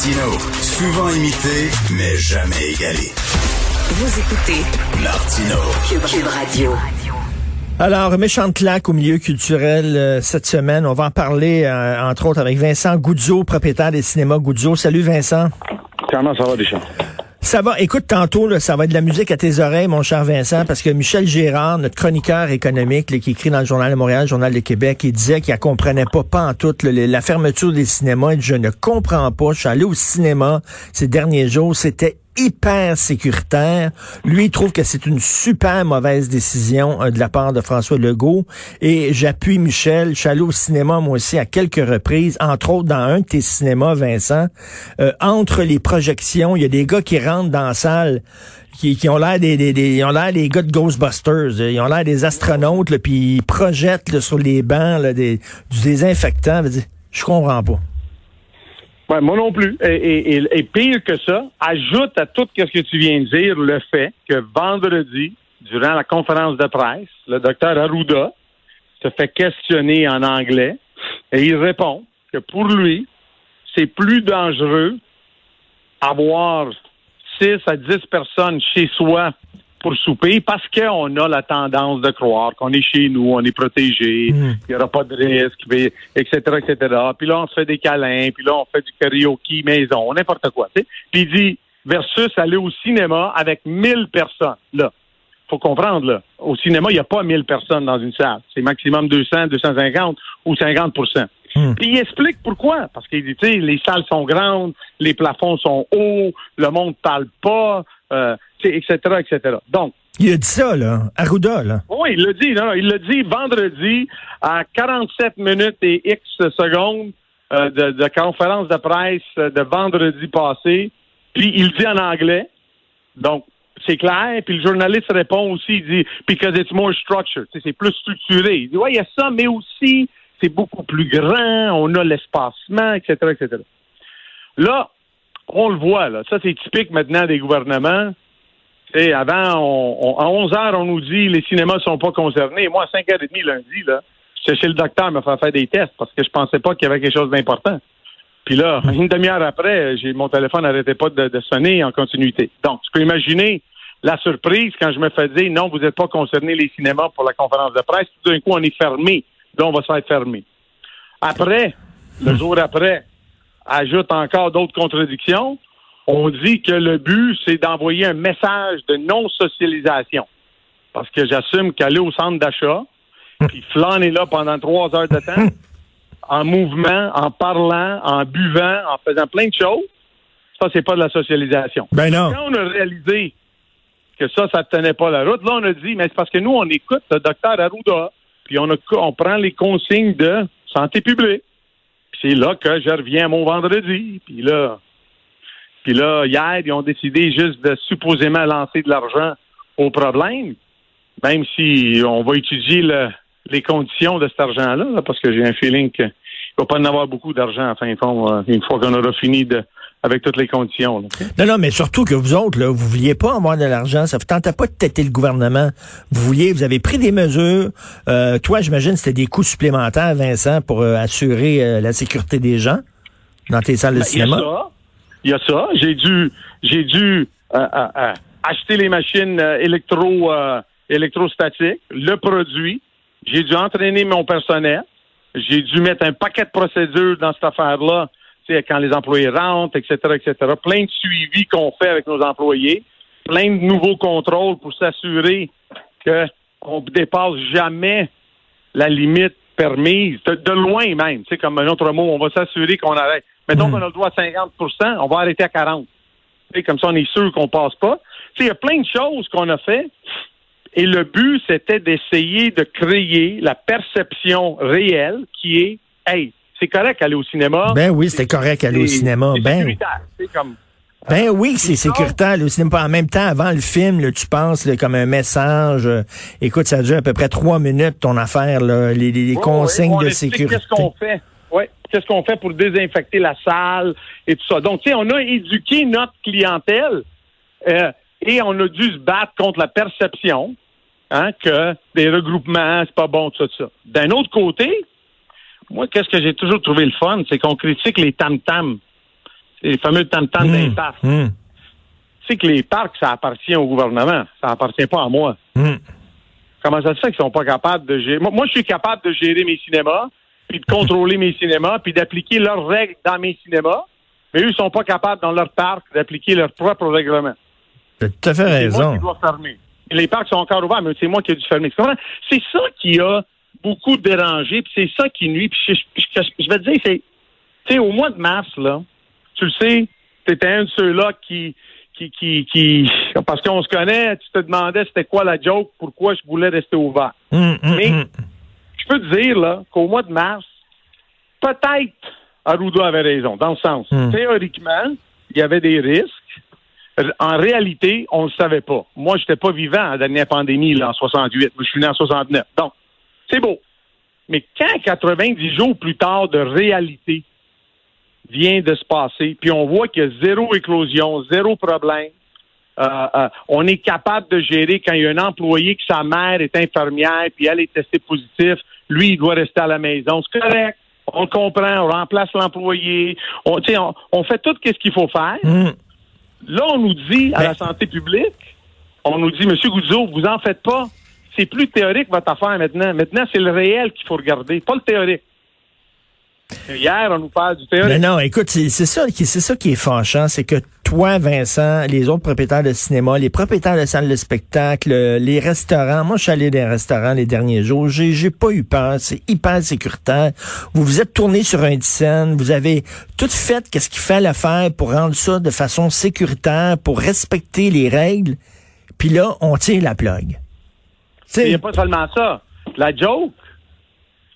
Martino, souvent imité, mais jamais égalé. Vous écoutez Martino, Cube, Cube Radio. Alors, méchante claque au milieu culturel euh, cette semaine. On va en parler, euh, entre autres, avec Vincent Goudzo, propriétaire des cinémas Goudzo. Salut, Vincent. Comment ça va, Deschamps? Ça va. Écoute, tantôt, là, ça va être de la musique à tes oreilles, mon cher Vincent, parce que Michel Gérard, notre chroniqueur économique, là, qui écrit dans le Journal de Montréal, Journal de Québec, il disait qu'il ne comprenait pas, pas en tout, la fermeture des cinémas. Il je ne comprends pas. Je suis allé au cinéma ces derniers jours. C'était hyper sécuritaire. Lui, il trouve que c'est une super mauvaise décision euh, de la part de François Legault. Et j'appuie Michel. Je suis allé au cinéma, moi aussi, à quelques reprises, entre autres dans un de tes cinémas, Vincent. Euh, entre les projections, il y a des gars qui rentrent dans la salle qui, qui ont l'air des, des, des, ils ont l'air des gars de Ghostbusters. Ils ont l'air des astronautes, puis ils projettent là, sur les bancs là, des, du désinfectant. Je comprends pas. Moi non plus. Et, pire que ça, ajoute à tout ce que tu viens de dire le fait que vendredi, durant la conférence de presse, le docteur Arruda se fait questionner en anglais et il répond que pour lui, c'est plus dangereux avoir 6 à 10 personnes chez soi pour souper parce qu'on a la tendance de croire qu'on est chez nous, on est protégé, il Mm. n'y aura pas de risque, etc., etc. Puis là, on se fait des câlins, puis là, on fait du karaoke maison, n'importe quoi. Puis il dit, versus aller au cinéma avec 1000 personnes. Là, faut comprendre, là, au cinéma, il n'y a pas 1000 personnes dans une salle. C'est maximum 200, 250 ou 50 Mm. Puis il explique pourquoi. Parce qu'il dit, tu sais, les salles sont grandes, les plafonds sont hauts, le monde parle pas, euh, etc., etc. Donc, Il a dit ça, là. Arruda, là. oui, il l'a dit, non, non, il l'a dit vendredi à 47 minutes et X secondes euh, de, de conférence de presse euh, de vendredi passé. Puis il dit en anglais. Donc, c'est clair. Puis le journaliste répond aussi, il dit because it's more structured. C'est plus structuré. Il dit ouais, il y a ça, mais aussi c'est beaucoup plus grand. On a l'espacement, etc., etc. Là, on le voit. Là, ça c'est typique maintenant des gouvernements. Sais, avant, on, on- à 11 heures, on nous dit les cinémas sont pas concernés. Moi, à 5h30 lundi, là, j'étais chez le docteur me faire faire des tests parce que je pensais pas qu'il y avait quelque chose d'important. Puis là, une demi-heure après, j'ai mon téléphone n'arrêtait pas de, de sonner en continuité. Donc, tu peux imaginer la surprise quand je me fais dire non, vous n'êtes pas concerné les cinémas pour la conférence de presse. Tout d'un coup, on est fermé. Là, on va se faire fermer. Après, le jour après, ajoute encore d'autres contradictions. On dit que le but, c'est d'envoyer un message de non-socialisation. Parce que j'assume qu'aller au centre d'achat, puis flâner là pendant trois heures de temps, en mouvement, en parlant, en buvant, en faisant plein de choses, ça, c'est pas de la socialisation. Ben non. Quand on a réalisé que ça, ça ne tenait pas la route, là, on a dit, mais c'est parce que nous, on écoute le docteur Arruda, puis on, a, on prend les consignes de santé publique. C'est là que je reviens mon vendredi. Puis là, puis là, hier, ils ont décidé juste de supposément lancer de l'argent au problème, même si on va étudier le- les conditions de cet argent-là, là, parce que j'ai un feeling qu'il ne va pas en avoir beaucoup d'argent, en fin de compte, euh, une fois qu'on aura fini de, avec toutes les conditions. là. Non, non, mais surtout que vous autres, là, vous vouliez pas avoir de l'argent. Ça vous tentait pas de têter le gouvernement. Vous vouliez, vous avez pris des mesures. Euh, toi, j'imagine, c'était des coûts supplémentaires, Vincent, pour euh, assurer euh, la sécurité des gens dans tes salles de Ben, Il y a cinéma. ça. Il y a ça. J'ai dû, j'ai dû euh, acheter les machines électro, euh, électrostatiques, le produit. J'ai dû entraîner mon personnel. J'ai dû mettre un paquet de procédures dans cette affaire-là. Quand les employés rentrent, etc., etc. Plein de suivis qu'on fait avec nos employés. Plein de nouveaux contrôles pour s'assurer qu'on ne dépasse jamais la limite permise, de, de loin même, tu sais, comme un autre mot, on va s'assurer qu'on arrête. Mettons Mm. qu'on a le droit à 50% on va arrêter à 40 Tu sais, Comme ça, on est sûr qu'on passe pas. Tu sais, Il y a plein de choses qu'on a fait. Et le but, c'était d'essayer de créer la perception réelle qui est, hey, c'est correct aller au cinéma. Ben oui, c'était correct aller au C'est- cinéma. c'est Ben, sécuritaire. C'est comme ben oui, c'est sécuritaire au cinéma. En même temps, avant le film, là, tu penses là, comme un message. euh, écoute, ça dure à peu près trois minutes ton affaire, là, les, les- les Ouais, consignes ouais, de sécurité. Qu'est-ce qu'on fait? Ouais. Qu'est-ce qu'on fait pour désinfecter la salle et tout ça. Donc, tu sais, on a éduqué notre clientèle euh, et on a dû se battre contre la perception hein, que des regroupements, c'est pas bon, tout ça. D'un autre côté, moi, qu'est-ce que j'ai toujours trouvé le fun, c'est qu'on critique les tam-tams. Les fameux tam-tams des parcs. hum, Tu sais que les parcs, ça appartient au gouvernement. Ça appartient pas à moi. hum. Comment ça se fait qu'ils sont pas capables de gérer? Moi, moi, je suis capable de gérer mes cinémas, puis de contrôler mes cinémas, puis d'appliquer leurs règles dans mes cinémas. Mais eux, ils sont pas capables, dans leur parc, d'appliquer leurs propres règlements. T'as tout à fait C'est moi raison. qui dois fermer. Et les parcs sont encore ouverts, mais c'est moi qui ai dû fermer. C'est ça qui a beaucoup dérangé, puis c'est ça qui nuit. Puis je, je- je- je vais te dire, c'est, tu sais, au mois de mars, là, tu le sais, tu étais un de ceux-là qui, qui, qui, qui, parce qu'on se connaît, tu te demandais c'était quoi la joke, pourquoi je voulais rester ouvert. Hum, hum, Mais- hum. Je peux te dire, là, qu'au mois de mars, peut-être Arruda avait raison, dans le sens, théoriquement, il y avait des risques. En réalité, on ne le savait pas. Moi, je n'étais pas vivant à la dernière pandémie, là, en 68. Moi, je suis né en 69. Donc, c'est beau. Mais quand 90 jours plus tard de réalité vient de se passer, puis on voit qu'il y a zéro éclosion, zéro problème, euh, euh, on est capable de gérer quand il y a un employé que sa mère est infirmière, puis elle est testée positive, lui, il doit rester à la maison. C'est correct. On le comprend, on remplace l'employé, on, fait tout ce qu'il faut faire. Hum. Là, on nous dit à la santé publique, on nous dit, Monsieur Goudzot, vous en faites pas. C'est plus théorique votre affaire maintenant. Maintenant, c'est le réel qu'il faut regarder, pas le théorique. Hier, on nous parle du théorique. Mais non, écoute, c'est ça, ça qui est fâchant, c'est que toi, Vincent, les autres propriétaires de cinéma, les propriétaires de salles de spectacle, les restaurants, moi je suis allé dans les restaurants les derniers jours, j'ai j'ai pas eu peur, c'est hyper sécuritaire. Vous vous êtes tourné sur un scène, vous avez tout fait qu'est-ce qu'il fallait faire pour rendre ça de façon sécuritaire, pour respecter les règles. Puis là, on tire la plug. Il n'y a pas seulement ça. La joke,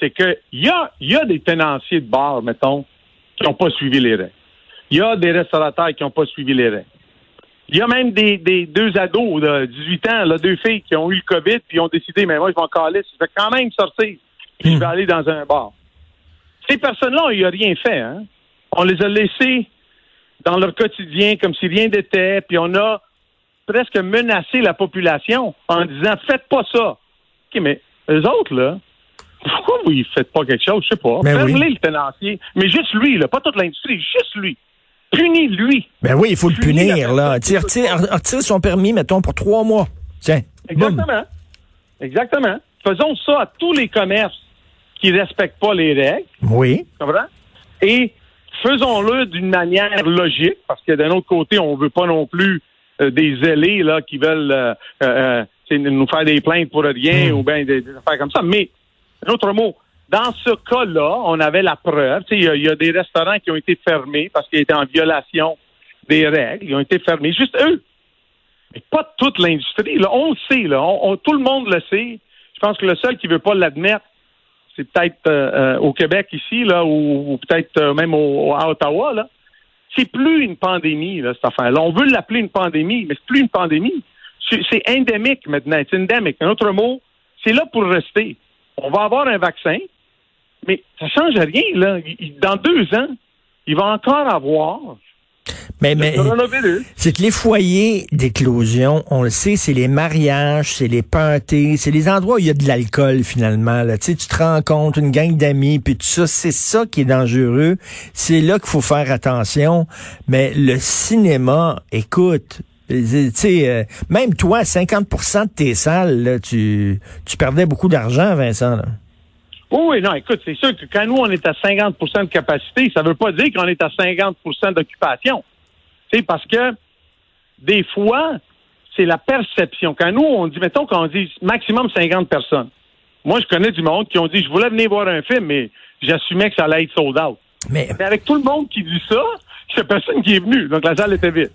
c'est que il y a, il y a des tenanciers de bars, mettons, qui n'ont pas suivi les règles. Il y a des restaurateurs qui n'ont pas suivi les règles. Il y a même des, des deux ados de 18 ans, là, deux filles qui ont eu le COVID puis ont décidé, mais moi, je vais en caler, je vais quand même sortir, puis je vais aller dans un bar. Ces personnes-là, il n'y a rien fait. Hein? On les a laissés dans leur quotidien comme si rien n'était, puis on a presque menacé la population en disant faites pas ça. OK, mais eux autres, là, pourquoi vous ne faites pas quelque chose? Je sais pas. Ben Fermez oui. le tenancier. Mais juste lui, là, pas toute l'industrie, juste lui. Punis lui. ben oui, il faut le Punis punir, là. Tu sais, retire, son permis, mettons, pour trois mois. Tiens. boum. Exactement. Exactement. Faisons ça à tous les commerces qui respectent pas les règles. Oui. Tu comprends? Et faisons-le d'une manière logique, parce que d'un autre côté, on veut pas non plus des zélés là, qui veulent euh, euh, nous faire des plaintes pour rien ou bien des, des affaires comme ça. Mais, un autre mot, dans ce cas-là, on avait la preuve. Tu sais, Il y, a- il y a des restaurants qui ont été fermés parce qu'ils étaient en violation des règles. Ils ont été fermés. Juste eux. Mais pas toute l'industrie. Là. On le sait. Là. On- on- tout le monde le sait. Je pense que le seul qui veut pas l'admettre, c'est peut-être euh, euh, au Québec ici, là, ou, ou peut-être euh, même au, à Ottawa, là. C'est plus une pandémie, là, cette affaire-là. On veut l'appeler une pandémie, mais c'est plus une pandémie. C'est endémique maintenant. C'est endémique. Un autre mot, c'est là pour rester. On va avoir un vaccin, mais ça change rien, là. Dans deux ans, il va encore avoir Mais, c'est que les foyers d'éclosion, on le sait, c'est les mariages, c'est les parties, c'est les endroits où il y a de l'alcool finalement. Là. Tu sais, tu te rencontres une gang d'amis, puis tout ça, c'est ça qui est dangereux. C'est là qu'il faut faire attention. Mais le cinéma, écoute, tu sais, euh, même toi, 50% de tes salles, là, tu, tu perdais beaucoup d'argent, Vincent. Là. Oui, oui, non, écoute, c'est sûr que quand nous, on est à 50% de capacité, ça ne veut pas dire qu'on est à 50% d'occupation. Tu sais, parce que des fois, c'est la perception. Quand nous, on dit, mettons qu'on dit maximum 50 personnes. Moi, je connais du monde qui ont dit, je voulais venir voir un film, mais j'assumais que ça allait être sold out. Mais Mais avec tout le monde qui dit ça, il a personne qui est venu. Donc, la salle était vide.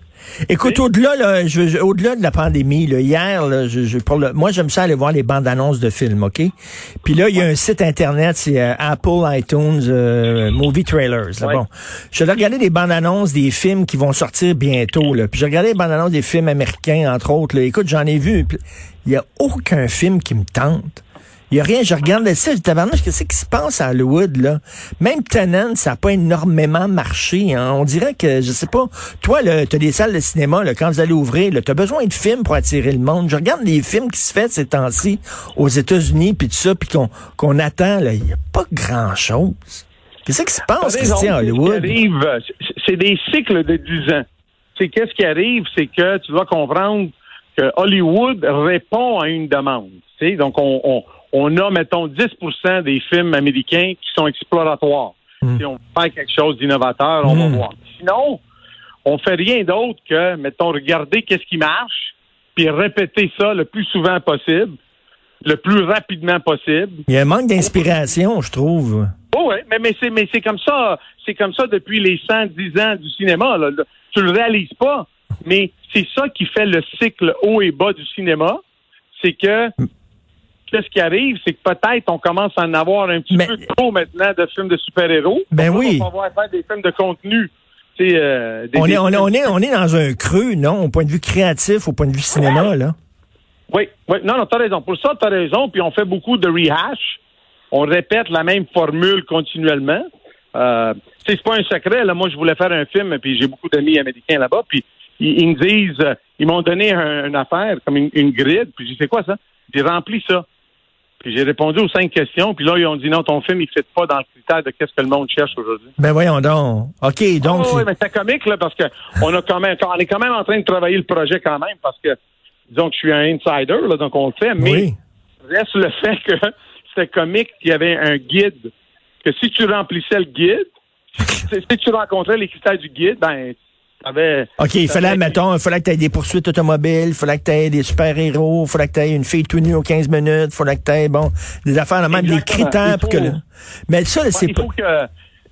Écoute, au-delà, là, je, je- au-delà de la pandémie, là, hier, là, je, je- pour le, moi, j'aime ça aller voir les bandes annonces de films, OK? Puis là, il y a un site Internet, c'est euh, Apple iTunes euh, Movie Trailers. là. Ouais. Bon, je regarder des bandes annonces des films qui vont sortir bientôt. Là. Puis j'ai regardé les bandes annonces des films américains, entre autres. Là. Écoute, j'en ai vu. Il y a aucun film qui me tente. Il y a rien, je regarde ça, je dis, tabarnouche, qu'est-ce qui se passe à Hollywood, là? Même Tenant, ça n'a pas énormément marché, hein. On dirait que, je sais pas, toi, là, t'as des salles de cinéma, là, quand vous allez ouvrir, là, t'as besoin de films pour attirer le monde. Je regarde les films qui se font ces temps-ci aux États-Unis, puis tout ça, puis qu'on, qu'on attend, là, il n'y a pas grand-chose. Qu'est-ce qui se passe, Christian, à Hollywood? c'est- des cycles de 10 ans. C'est qu'est-ce qui arrive, c'est que tu dois comprendre que Hollywood répond à une demande. Tu donc on, on, on a mettons 10% des films américains qui sont exploratoires. Mm. Si on fait quelque chose d'innovateur, on va Mm. voir. Sinon, on fait rien d'autre que mettons regarder qu'est-ce qui marche, puis répéter ça le plus souvent possible, le plus rapidement possible. Il y a un manque d'inspiration, je trouve. Oh ouais, mais, mais c'est mais c'est comme ça, c'est comme ça depuis les 110 ans du cinéma. Là. Tu le réalises pas, mais c'est ça qui fait le cycle haut et bas du cinéma. C'est que qu'est-ce qui arrive, c'est que peut-être on commence à en avoir un petit Mais- peu trop maintenant de films de super-héros. Ben Donc oui. On va faire des films de contenu. euh, des- On est, on, est, films- on, est, on est dans un creux, non, au point de vue créatif, au point de vue cinéma, là. Oui, oui. Non, non, t'as raison. Pour ça, t'as raison. Puis on fait beaucoup de rehash. On répète la même formule continuellement. Euh, c'est pas un secret. Là, moi, je voulais faire un film, puis j'ai beaucoup d'amis américains là-bas. Puis ils, ils me disent, euh, ils m'ont donné un- une affaire comme une, une grid. Puis j'ai dit, c'est quoi ça? J'ai rempli ça. Puis j'ai répondu aux cinq questions. Puis là, ils ont dit non, ton film, il ne fit pas dans le critère de qu'est-ce que le monde cherche aujourd'hui. Ben voyons donc. OK, donc... Oh, c'est- oui, mais c'est comique, là, parce que on a quand même, on est quand même en train de travailler le projet quand même, parce que, disons que je suis un insider, là, donc on le fait, mais oui. reste le fait que c'était comique qu'il y avait un guide, que si tu remplissais le guide, si, si tu rencontrais les critères du guide, ben, t'avais... OK, il fallait, mettons, il fallait que tu aies des poursuites automobiles, il fallait que tu aies des super-héros, il fallait que tu aies une fille tout nue aux 15 minutes, il fallait que tu aies, bon, des affaires, même des critères pour que... le- Mais ça, là, c'est il pas... que...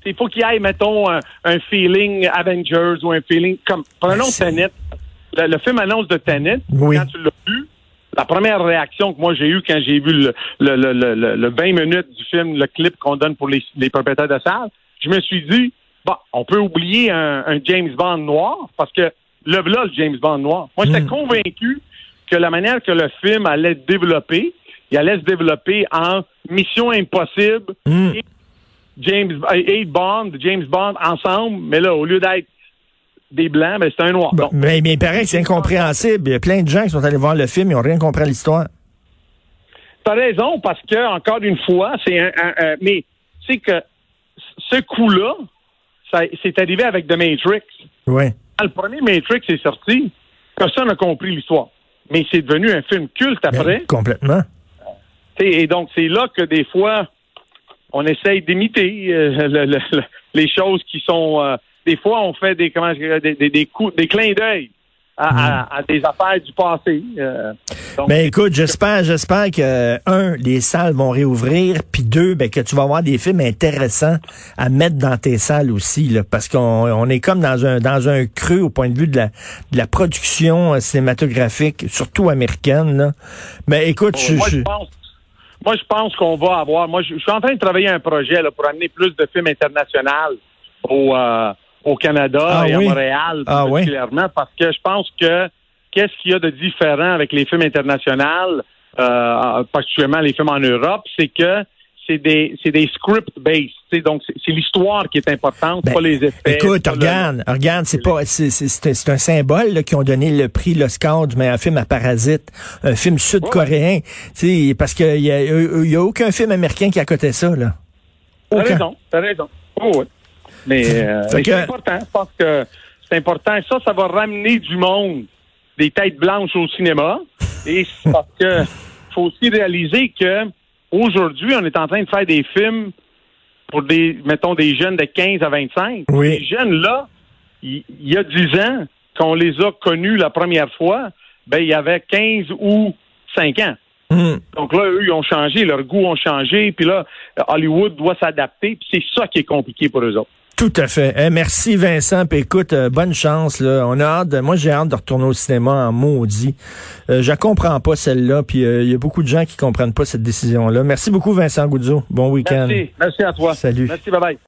Il faut qu'il y ait, mettons, un, un feeling Avengers ou un feeling comme. Prenons Tenet. Le, le film annonce de Tenet. Oui. Quand tu l'as vu, la première réaction que moi j'ai eue quand j'ai vu le, le, le, le, le- le 20 minutes du film, le clip qu'on donne pour les, les propriétaires de salle, je me suis dit, bon, on peut oublier un, un James Bond noir parce que le voilà le James Bond noir. Moi, j'étais Mm. convaincu que la manière que le film allait se développer, il allait se développer en Mission Impossible Hmm. et James et Bond, James Bond ensemble, mais là, au lieu d'être des blancs, ben, c'est un noir. Bon, mais, mais il paraît que c'est incompréhensible. Il y a plein de gens qui sont allés voir le film, ils n'ont rien compris à l'histoire. T'as raison, parce que, encore une fois, c'est un, un- un- mais c'est que ce coup-là, c'est arrivé avec The Matrix. Oui. Quand le premier Matrix est sorti, personne n'a compris l'histoire. Mais c'est devenu un film culte après. Ben, complètement. T'sais, Et donc, c'est là que des fois, on essaye d'imiter euh, le- le- le- les choses qui sont. euh, des fois, on fait des, comment, des, des, des coups, des clins d'œil à, à- à des affaires du passé. euh, donc, Ben écoute, j'espère, j'espère que un, les salles vont réouvrir, puis deux, ben que tu vas avoir des films intéressants à mettre dans tes salles aussi, là, parce qu'on on est comme dans un dans un creux au point de vue de la de la production euh, cinématographique, surtout américaine. Là. Mais écoute, je, moi, je- pense, moi, je pense qu'on va avoir. Moi, je, je suis en train de travailler un projet là, pour amener plus de films internationaux au, euh, au Canada Ah et oui? à Montréal Ah oui? particulièrement, parce que je pense que qu'est-ce qu'il y a de différent avec les films internationaux, euh, particulièrement les films en Europe, c'est que c'est des c'est des script based, donc c'est l'histoire qui est importante, Ben, pas les effets. Écoute, pas le- regarde, regarde, c'est pas, c'est, c'est, c'est un- symbole là, qui ont donné le prix l'Oscar du meilleur film à Parasite, un film sud-coréen, tu sais, parce qu'il y a, il y a aucun film américain qui a coté ça là. T'as raison, t'as raison. Oh, oui. Mais, euh, Fait mais que- c'est important. Je pense que c'est important. Ça, ça va ramener du monde, des têtes blanches au cinéma. Et c'est parce que faut aussi réaliser que aujourd'hui, on est en train de faire des films pour des, mettons, des jeunes de 15 à 25. Oui. Ces jeunes-là, il y, a 10 ans, qu'on les a connus la première fois, ben, il y avait 15 ou 5 ans. Hmm. Donc là, eux, ils ont changé, leurs goûts ont changé, puis là, Hollywood doit s'adapter, puis c'est ça qui est compliqué pour eux autres. Tout à fait. Eh, merci Vincent. Puis écoute, euh, bonne chance. Là. On a hâte. de- moi, j'ai hâte de retourner au cinéma en maudit. Euh, je comprends pas celle-là. Puis euh, il y a beaucoup de gens qui comprennent pas cette décision-là. Merci beaucoup Vincent Goudzo. Bon week-end. Merci. Merci à toi. Salut. Merci, bye bye.